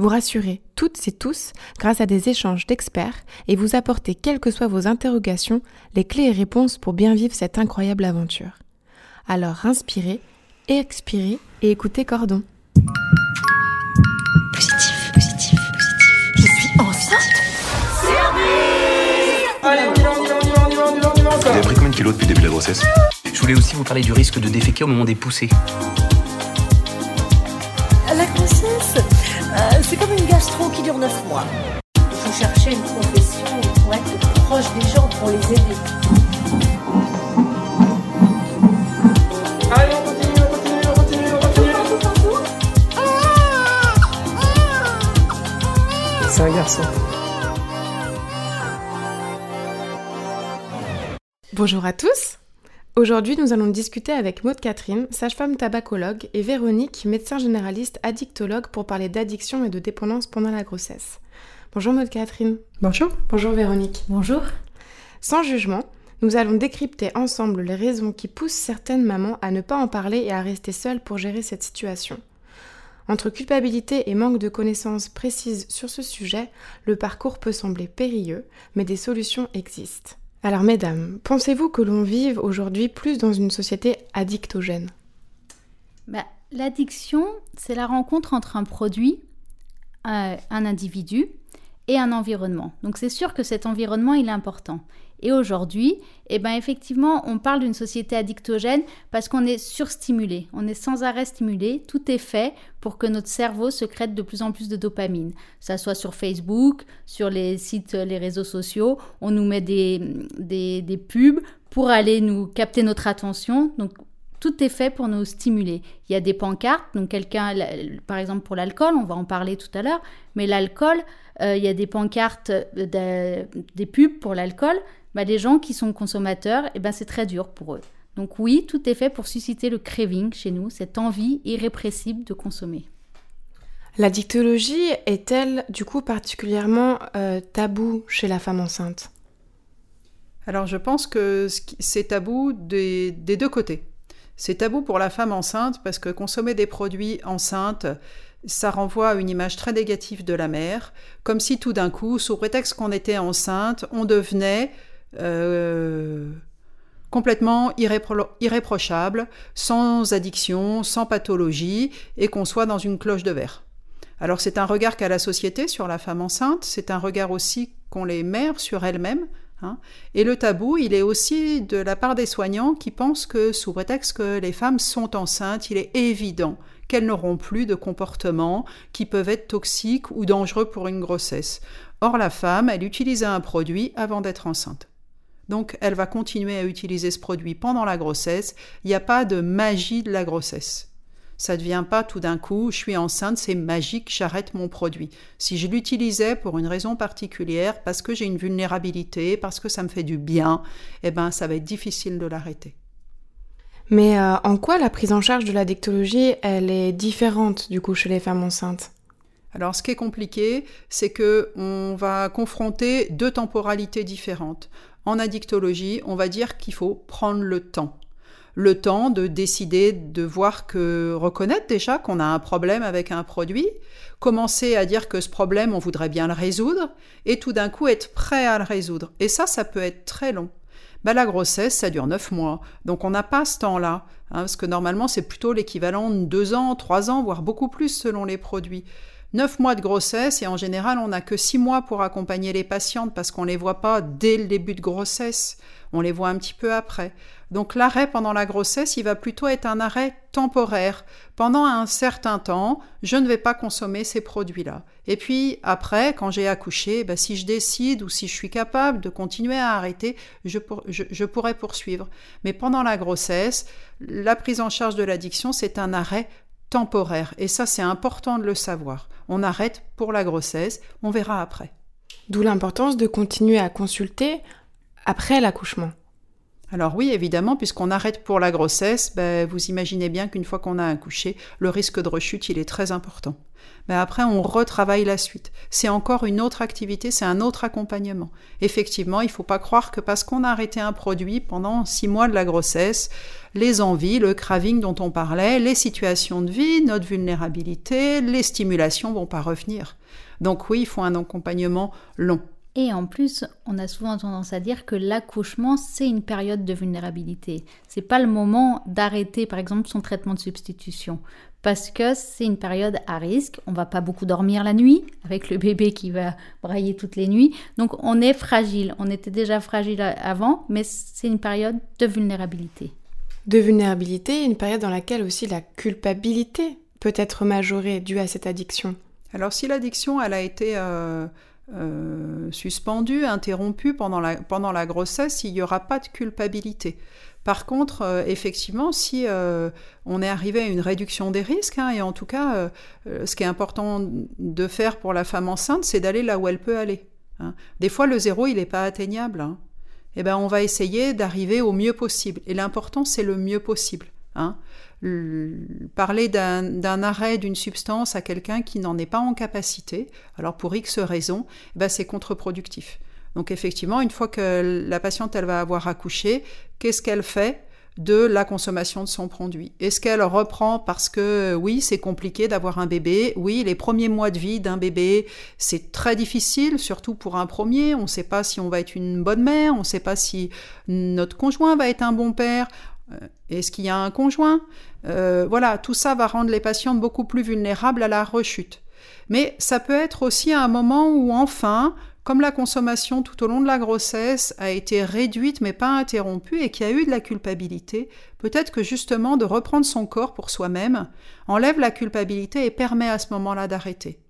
Vous rassurer toutes et tous grâce à des échanges d'experts et vous apporter, quelles que soient vos interrogations, les clés et réponses pour bien vivre cette incroyable aventure. Alors inspirez, expirez et écoutez Cordon. Positif, positif, positif. Je suis enceinte Allez, on y va, on y va, on y va, on y va, on y va, on y va Vous avez pris combien de kilos depuis le début de la grossesse? Je voulais aussi vous parler du risque de déféquer au moment des poussées. C'est comme une gastro qui dure 9 mois. Il faut chercher une profession pour être proche des gens, pour les aider. Allez, on continue, on continue, on continue, on continue C'est un garçon. Bonjour à tous Aujourd'hui, nous allons discuter avec Maud Catherine, sage-femme tabacologue, et Véronique, médecin généraliste addictologue, pour parler d'addiction et de dépendance pendant la grossesse. Bonjour Maud Catherine. Bonjour. Bonjour Véronique. Bonjour. Sans jugement, nous allons décrypter ensemble les raisons qui poussent certaines mamans à ne pas en parler et à rester seules pour gérer cette situation. Entre culpabilité et manque de connaissances précises sur ce sujet, le parcours peut sembler périlleux, mais des solutions existent. Alors mesdames, pensez-vous que l'on vive aujourd'hui plus dans une société addictogène? Bah, L'addiction, c'est la rencontre entre un produit, euh, un individu et un environnement. Donc c'est sûr que cet environnement, il est important. Et aujourd'hui, eh ben, effectivement, on parle d'une société addictogène parce qu'on est surstimulé, on est sans arrêt stimulé, tout est fait pour que notre cerveau secrète de plus en plus de dopamine. Ça soit sur Facebook, sur les sites, les réseaux sociaux, on nous met des, pubs pour aller nous capter notre attention. Tout est fait pour nous stimuler. Il y a des pancartes, donc quelqu'un, par exemple pour l'alcool, on va en parler tout à l'heure, mais l'alcool, euh, il y a des pancartes, de- des pubs pour l'alcool. Bah, les gens qui sont consommateurs, eh ben, c'est très dur pour eux. Donc oui, tout est fait pour susciter le craving chez nous, cette envie irrépressible de consommer. L'addictologie est-elle du coup particulièrement euh, tabou chez la femme enceinte? Alors je pense que c'est tabou des, des deux côtés. C'est tabou pour la femme enceinte parce que consommer des produits enceintes, ça renvoie à une image très négative de la mère, comme si tout d'un coup, sous prétexte qu'on était enceinte, on devenait euh, complètement irrépro- irréprochable, sans addiction, sans pathologie, et qu'on soit dans une cloche de verre. Alors c'est un regard qu'a la société sur la femme enceinte, c'est un regard aussi qu'ont les mères sur elles-mêmes. Hein. Et le tabou, il est aussi de la part des soignants qui pensent que sous prétexte que les femmes sont enceintes, il est évident qu'elles n'auront plus de comportements qui peuvent être toxiques ou dangereux pour une grossesse. Or la femme, elle utilise un produit avant d'être enceinte. Donc elle va continuer à utiliser ce produit pendant la grossesse. Il n'y a pas de magie de la grossesse. Ça ne devient pas tout d'un coup, je suis enceinte, c'est magique, j'arrête mon produit. Si je l'utilisais pour une raison particulière, parce que j'ai une vulnérabilité, parce que ça me fait du bien, eh ben ça va être difficile de l'arrêter. Mais euh, en quoi la prise en charge de l'addictologie, elle est différente du coup chez les femmes enceintes? Alors, ce qui est compliqué, c'est que on va confronter deux temporalités différentes. En addictologie, on va dire qu'il faut prendre le temps. Le temps de décider, de voir que, reconnaître déjà qu'on a un problème avec un produit, commencer à dire que ce problème, on voudrait bien le résoudre, et tout d'un coup être prêt à le résoudre. Et ça, ça peut être très long. Ben, la grossesse, ça dure 9 mois. Donc on n'a pas ce temps-là. hein, parce que normalement, c'est plutôt l'équivalent de 2 ans, 3 ans, voire beaucoup plus selon les produits. 9 mois de grossesse et en général, on n'a que 6 mois pour accompagner les patientes parce qu'on ne les voit pas dès le début de grossesse. On les voit un petit peu après. Donc l'arrêt pendant la grossesse, il va plutôt être un arrêt temporaire. Pendant un certain temps, je ne vais pas consommer ces produits-là. Et puis après, quand j'ai accouché, ben, si je décide ou si je suis capable de continuer à arrêter, je, je pourrais poursuivre. Mais pendant la grossesse, la prise en charge de l'addiction, c'est un arrêt temporaire. Et ça, c'est important de le savoir. On arrête pour la grossesse, on verra après. D'où l'importance de continuer à consulter après l'accouchement. Alors oui, évidemment, puisqu'on arrête pour la grossesse, ben, vous imaginez bien qu'une fois qu'on a accouché, le risque de rechute, il est très important. Mais après, on retravaille la suite. C'est encore une autre activité, c'est un autre accompagnement. Effectivement, il ne faut pas croire que parce qu'on a arrêté un produit pendant six mois de la grossesse, les envies, le craving dont on parlait, les situations de vie, notre vulnérabilité, les stimulations vont pas revenir. Donc oui, il faut un accompagnement long. Et en plus, on a souvent tendance à dire que l'accouchement, c'est une période de vulnérabilité. C'est pas le moment d'arrêter, par exemple, son traitement de substitution. Parce que c'est une période à risque. On va pas beaucoup dormir la nuit, avec le bébé qui va brailler toutes les nuits. Donc, on est fragile. On était déjà fragile avant, mais c'est une période de vulnérabilité. De vulnérabilité, une période dans laquelle aussi la culpabilité peut être majorée due à cette addiction. Alors, si l'addiction, elle a été. Euh, euh, suspendu, interrompu pendant la, pendant la grossesse, il n'y aura pas de culpabilité. Par contre, euh, effectivement, si euh, on est arrivé à une réduction des risques, hein, et en tout cas, ce qui est important de faire pour la femme enceinte, c'est d'aller là où elle peut aller. Hein. Des fois, le zéro, il n'est pas atteignable. Hein. Eh ben, on va essayer d'arriver au mieux possible. Et l'important, c'est le mieux possible. Hein parler d'un arrêt d'une substance à quelqu'un qui n'en est pas en capacité, alors pour X raisons, eh ben c'est contre-productif. Donc effectivement, une fois que la patiente elle va avoir accouché, qu'est-ce qu'elle fait de la consommation de son produit? Est-ce qu'elle reprend parce que oui, c'est compliqué d'avoir un bébé? Oui, les premiers mois de vie d'un bébé, c'est très difficile, surtout pour un premier. On ne sait pas si on va être une bonne mère, on ne sait pas si notre conjoint va être un bon père. Euh, est-ce qu'il y a un conjoint euh, Voilà, tout ça va rendre les patientes beaucoup plus vulnérables à la rechute. Mais ça peut être aussi un moment où enfin, comme la consommation tout au long de la grossesse a été réduite mais pas interrompue et qu'il y a eu de la culpabilité, peut-être que justement de reprendre son corps pour soi-même enlève la culpabilité et permet à ce moment-là d'arrêter.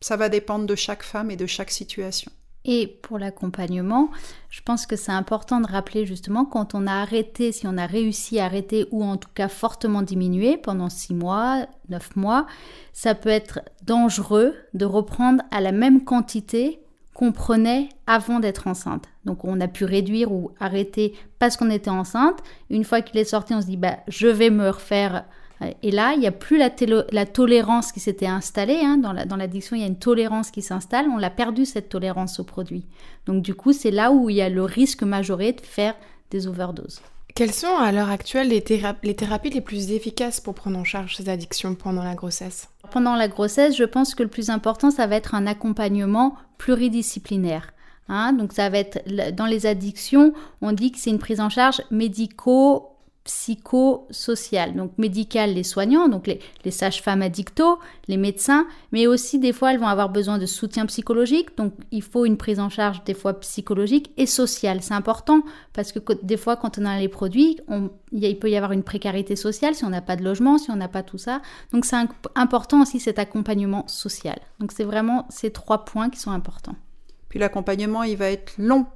Ça va dépendre de chaque femme et de chaque situation. Et pour l'accompagnement, je pense que c'est important de rappeler justement quand on a arrêté, si on a réussi à arrêter ou en tout cas fortement diminué pendant 6 mois, 9 mois, ça peut être dangereux de reprendre à la même quantité qu'on prenait avant d'être enceinte. Donc on a pu réduire ou arrêter parce qu'on était enceinte. Une fois qu'il est sorti, on se dit bah, je vais me refaire et là, il n'y a plus la, tolérance qui s'était installée. Hein. Dans l'addiction, il y a une tolérance qui s'installe. On l'a perdu, cette tolérance au produit. Donc du coup, c'est là où il y a le risque majoré de faire des overdoses. Quelles sont à l'heure actuelle les, les, thérapies les plus efficaces pour prendre en charge ces addictions pendant la grossesse? Pendant la grossesse, je pense que le plus important, ça va être un accompagnement pluridisciplinaire. Hein. donc ça va être dans les addictions, on dit que c'est une prise en charge médico psychosocial, donc médical les soignants, donc les, sages-femmes addictos, les médecins, mais aussi des fois elles vont avoir besoin de soutien psychologique, donc il faut une prise en charge des fois psychologique et sociale. C'est important parce que des fois quand on a les produits, il peut y avoir une précarité sociale si on n'a pas de logement, si on n'a pas tout ça. Donc c'est important aussi cet accompagnement social. Donc c'est vraiment ces trois points qui sont importants. Puis l'accompagnement, il va être long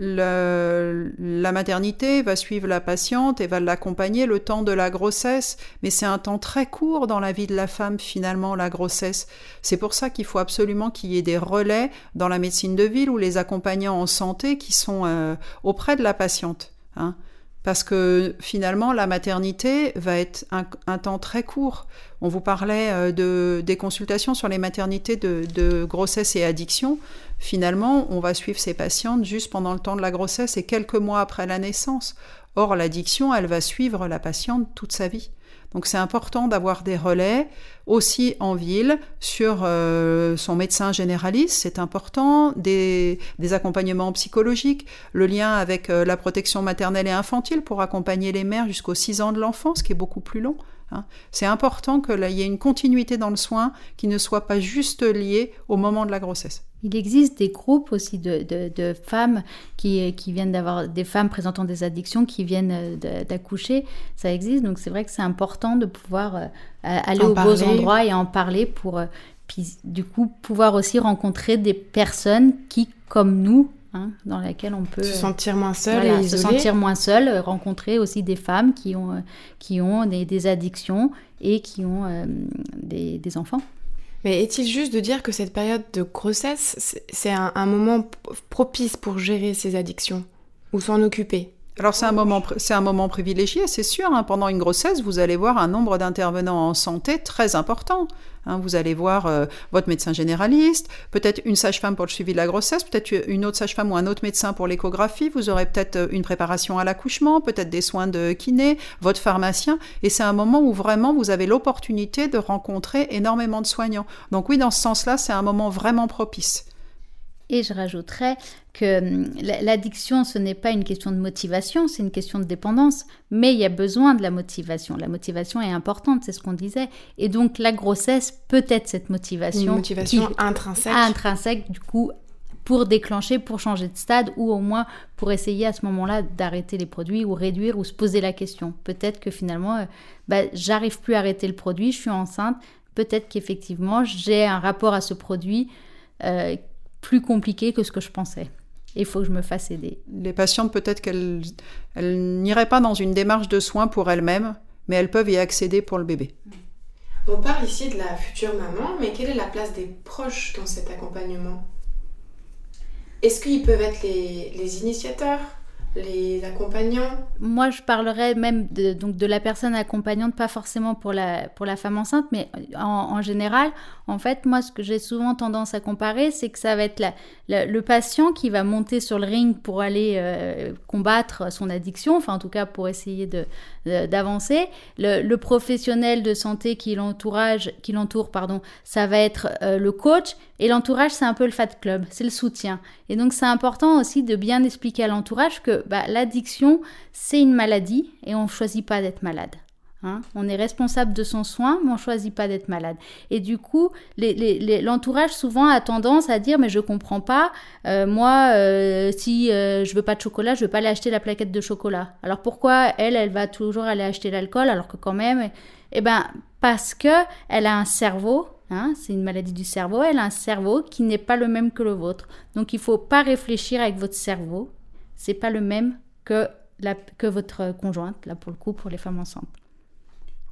la maternité va suivre la patiente et va l'accompagner le temps de la grossesse, mais c'est un temps très court dans la vie de la femme finalement, la grossesse. C'est pour ça qu'il faut absolument qu'il y ait des relais dans la médecine de ville ou les accompagnants en santé qui sont euh, auprès de la patiente. Hein. Parce que finalement, la maternité va être un, temps très court. On vous parlait euh, de, des consultations sur les maternités de, de grossesse et addiction finalement, on va suivre ces patientes juste pendant le temps de la grossesse et quelques mois après la naissance. Or, l'addiction, elle va suivre la patiente toute sa vie. Donc c'est important d'avoir des relais aussi en ville sur euh, son médecin généraliste, c'est important, des, accompagnements psychologiques, le lien avec euh, la protection maternelle et infantile pour accompagner les mères jusqu'aux 6 ans de l'enfance, qui est beaucoup plus long. Hein. C'est important qu'il y ait une continuité dans le soin qui ne soit pas juste liée au moment de la grossesse. Il existe des groupes aussi de, femmes qui, qui viennent d'avoir des femmes présentant des addictions qui viennent d'accoucher. Ça existe, donc c'est vrai que c'est important de pouvoir euh, aller aux beaux endroits et en parler pour, euh, puis, du coup, pouvoir aussi rencontrer des personnes qui, comme nous, Hein, dans laquelle on peut se sentir moins seul et se sentir moins seul, rencontrer aussi des femmes qui ont, euh, qui ont des, addictions et qui ont euh, des, enfants. Mais est-il juste de dire que cette période de grossesse, c'est un, moment propice pour gérer ces addictions ou s'en occuper? Alors c'est un moment, c'est un moment privilégié, c'est sûr. hein. Pendant une grossesse, vous allez voir un nombre d'intervenants en santé très important. Hein, vous allez voir euh, votre médecin généraliste, peut-être une sage-femme pour le suivi de la grossesse, peut-être une autre sage-femme ou un autre médecin pour l'échographie. Vous aurez peut-être euh, une préparation à l'accouchement, peut-être des soins de kiné, votre pharmacien. Et c'est un moment où vraiment vous avez l'opportunité de rencontrer énormément de soignants. Donc oui, dans ce sens-là, c'est un moment vraiment propice. Et je rajouterais que hum, la- l'addiction, ce n'est pas une question de motivation, c'est une question de dépendance. Mais il y a besoin de la motivation. La motivation est importante, c'est ce qu'on disait. Et donc la grossesse peut être cette motivation. Une motivation qui- intrinsèque. intrinsèque, du coup, pour déclencher, pour changer de stade, ou au moins pour essayer à ce moment-là d'arrêter les produits, ou réduire, ou se poser la question. Peut-être que finalement, euh, bah, j'arrive plus à arrêter le produit, je suis enceinte. Peut-être qu'effectivement, j'ai un rapport à ce produit euh, plus compliqué que ce que je pensais. Il faut que je me fasse aider. Les patientes, peut-être qu'elles elles n'iraient pas dans une démarche de soins pour elles-mêmes, mais elles peuvent y accéder pour le bébé. On parle ici de la future maman, mais quelle est la place des proches dans cet accompagnement? Est-ce qu'ils peuvent être les, les initiateurs, les accompagnants Moi, je parlerais même de, donc de la personne accompagnante, pas forcément pour la, pour la femme enceinte, mais en, général, en fait, moi, ce que j'ai souvent tendance à comparer, c'est que ça va être le patient qui va monter sur le ring pour aller euh, combattre son addiction, enfin, en tout cas, pour essayer de, d'avancer. Le, le professionnel de santé qui l'entourage, qui l'entoure, pardon, ça va être euh, le coach. Et l'entourage, c'est un peu le fat club, c'est le soutien. Et donc, c'est important aussi de bien expliquer à l'entourage que bah, l'addiction, c'est une maladie et on ne choisit pas d'être malade. Hein. on est responsable de son soin, mais on choisit pas d'être malade. Et du coup, l'entourage souvent a tendance à dire mais je comprends pas. euh, moi, euh, si euh, je veux pas de chocolat, je veux pas aller acheter la plaquette de chocolat. Alors pourquoi elle, elle va toujours aller acheter l'alcool alors que quand même, eh ben parce que elle a un cerveau. Hein, c'est une maladie du cerveau. Elle a un cerveau qui n'est pas le même que le vôtre. Donc il faut pas réfléchir avec votre cerveau. C'est pas le même que la, que votre conjointe là pour le coup pour les femmes enceintes.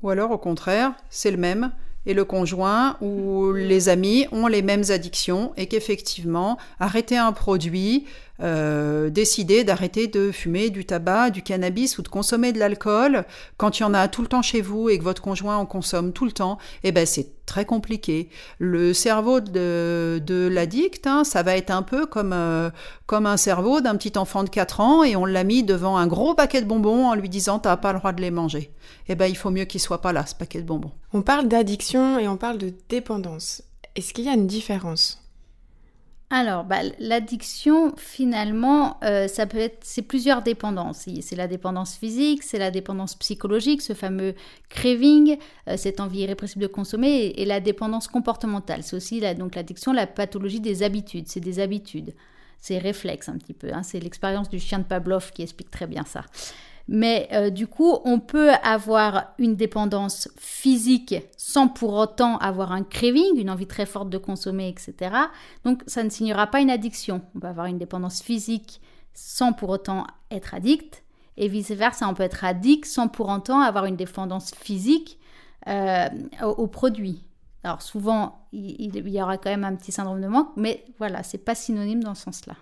Ou alors, au contraire, c'est le même, et le conjoint ou les amis ont les mêmes addictions, et qu'effectivement, arrêter un produit, euh, décider d'arrêter de fumer du tabac, du cannabis ou de consommer de l'alcool, quand il y en a tout le temps chez vous et que votre conjoint en consomme tout le temps, eh ben c'est très compliqué. Le cerveau de, de l'addict, hein, ça va être un peu comme, euh, comme un cerveau d'un petit enfant de 4 ans et on l'a mis devant un gros paquet de bonbons en lui disant t'as pas le droit de les manger. Eh ben il faut mieux qu'il soit pas là, ce paquet de bonbons. On parle d'addiction et on parle de dépendance. Est-ce qu'il y a une différence? Alors, bah, l'addiction, finalement, euh, ça peut être, c'est plusieurs dépendances. C'est la dépendance physique, c'est la dépendance psychologique, ce fameux craving, euh, cette envie irrépressible de consommer, et, la dépendance comportementale. C'est aussi donc l'addiction, la pathologie des habitudes. C'est des habitudes, c'est réflexe un petit peu. hein. C'est l'expérience du chien de Pavlov qui explique très bien ça. Mais euh, du coup, on peut avoir une dépendance physique sans pour autant avoir un craving, une envie très forte de consommer, etc. Donc, ça ne signera pas une addiction. On peut avoir une dépendance physique sans pour autant être addict, et vice-versa, on peut être addict sans pour autant avoir une dépendance physique euh, au, au produit. Alors, souvent, il, il y aura quand même un petit syndrome de manque, mais voilà, c'est pas synonyme dans ce sens-là.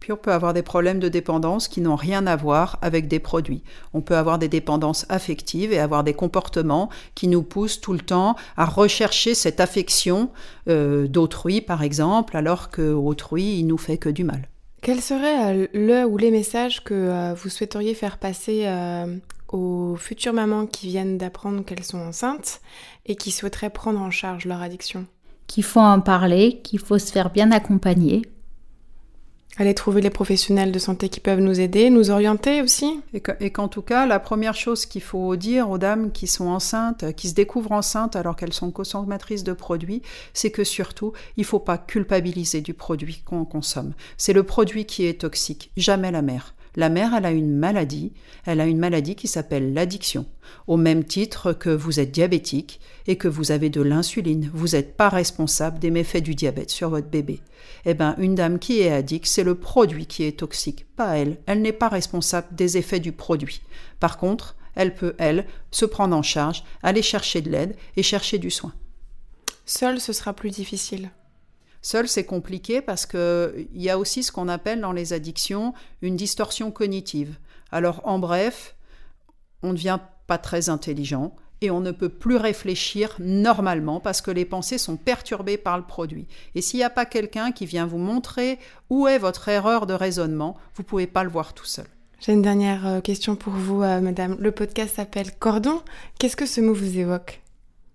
Puis on peut avoir des problèmes de dépendance qui n'ont rien à voir avec des produits. On peut avoir des dépendances affectives et avoir des comportements qui nous poussent tout le temps à rechercher cette affection euh, d'autrui, par exemple, alors que autrui, il nous fait que du mal. Quel serait euh, le ou les messages que euh, vous souhaiteriez faire passer euh, aux futures mamans qui viennent d'apprendre qu'elles sont enceintes et qui souhaiteraient prendre en charge leur addiction? Qu'il faut en parler, qu'il faut se faire bien accompagner, Aller trouver les professionnels de santé qui peuvent nous aider, nous orienter aussi Et que- et qu'en tout cas, la première chose qu'il faut dire aux dames qui sont enceintes, qui se découvrent enceintes alors qu'elles sont consommatrices de produits, c'est que surtout, il faut pas culpabiliser du produit qu'on consomme. C'est le produit qui est toxique, jamais la mère. La mère, elle a une maladie, elle a une maladie qui s'appelle l'addiction. Au même titre que vous êtes diabétique et que vous avez de l'insuline, vous n'êtes pas responsable des méfaits du diabète sur votre bébé. Eh bien, une dame qui est addict, c'est le produit qui est toxique, pas elle. Elle n'est pas responsable des effets du produit. Par contre, elle peut, elle, se prendre en charge, aller chercher de l'aide et chercher du soin. Seul, ce sera plus difficile. Seul, c'est compliqué parce qu'il y a aussi ce qu'on appelle dans les addictions une distorsion cognitive. Alors, en bref, on ne devient pas très intelligent et on ne peut plus réfléchir normalement parce que les pensées sont perturbées par le produit. Et s'il n'y a pas quelqu'un qui vient vous montrer où est votre erreur de raisonnement, vous ne pouvez pas le voir tout seul. J'ai une dernière euh, question pour vous, euh, madame. Le podcast s'appelle Cordon. Qu'est-ce que ce mot vous évoque?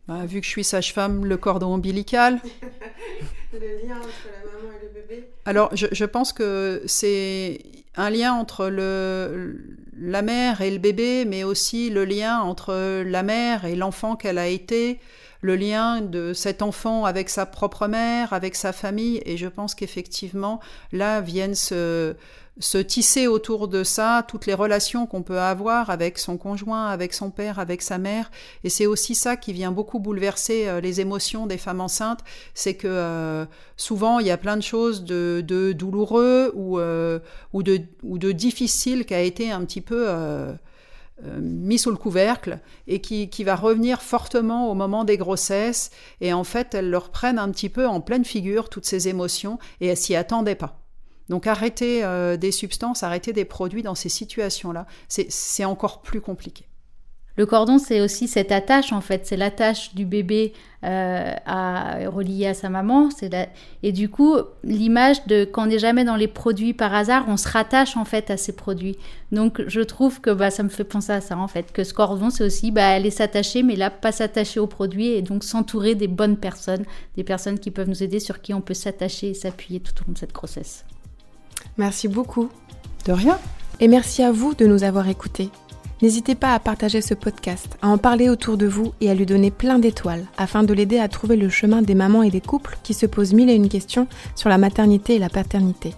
Bah, Vu que je suis sage-femme, le cordon ombilical. le lien entre la maman et le bébé Alors, je, je pense que c'est un lien entre le, la mère et le bébé, mais aussi le lien entre la mère et l'enfant qu'elle a été, le lien de cet enfant avec sa propre mère, avec sa famille. Et je pense qu'effectivement, là viennent se se tisser autour de ça toutes les relations qu'on peut avoir avec son conjoint, avec son père, avec sa mère. Et c'est aussi ça qui vient beaucoup bouleverser euh, les émotions des femmes enceintes, c'est que euh, souvent il y a plein de choses de, douloureux ou, euh, ou, de, ou de difficiles qui a été un petit peu mis sous le couvercle et qui, qui, va revenir fortement au moment des grossesses. Et en fait, elles leur prennent un petit peu en pleine figure toutes ces émotions et elles s'y attendaient pas. Donc arrêter euh, des substances, arrêter des produits dans ces situations-là, c'est encore plus compliqué. Le cordon, c'est aussi cette attache, en fait. C'est l'attache du bébé euh, à, reliée à sa maman. La... Et du coup, l'image de quand on n'est jamais dans les produits par hasard, on se rattache, en fait, à ces produits. Donc, je trouve que bah, ça me fait penser à ça, en fait. Que ce cordon, c'est aussi bah, aller s'attacher, mais là, pas s'attacher aux produits et donc s'entourer des bonnes personnes, des personnes qui peuvent nous aider, sur qui on peut s'attacher et s'appuyer tout au long de cette grossesse. Merci beaucoup. De rien. Et merci à vous de nous avoir écoutés. N'hésitez pas à partager ce podcast, à en parler autour de vous et à lui donner plein d'étoiles afin de l'aider à trouver le chemin des mamans et des couples qui se posent mille et une questions sur la maternité et la paternité.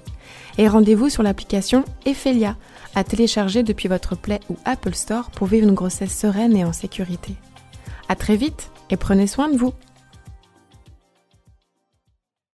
Et rendez-vous sur l'application Ephelia à télécharger depuis votre Play ou Apple Store pour vivre une grossesse sereine et en sécurité. À très vite et prenez soin de vous.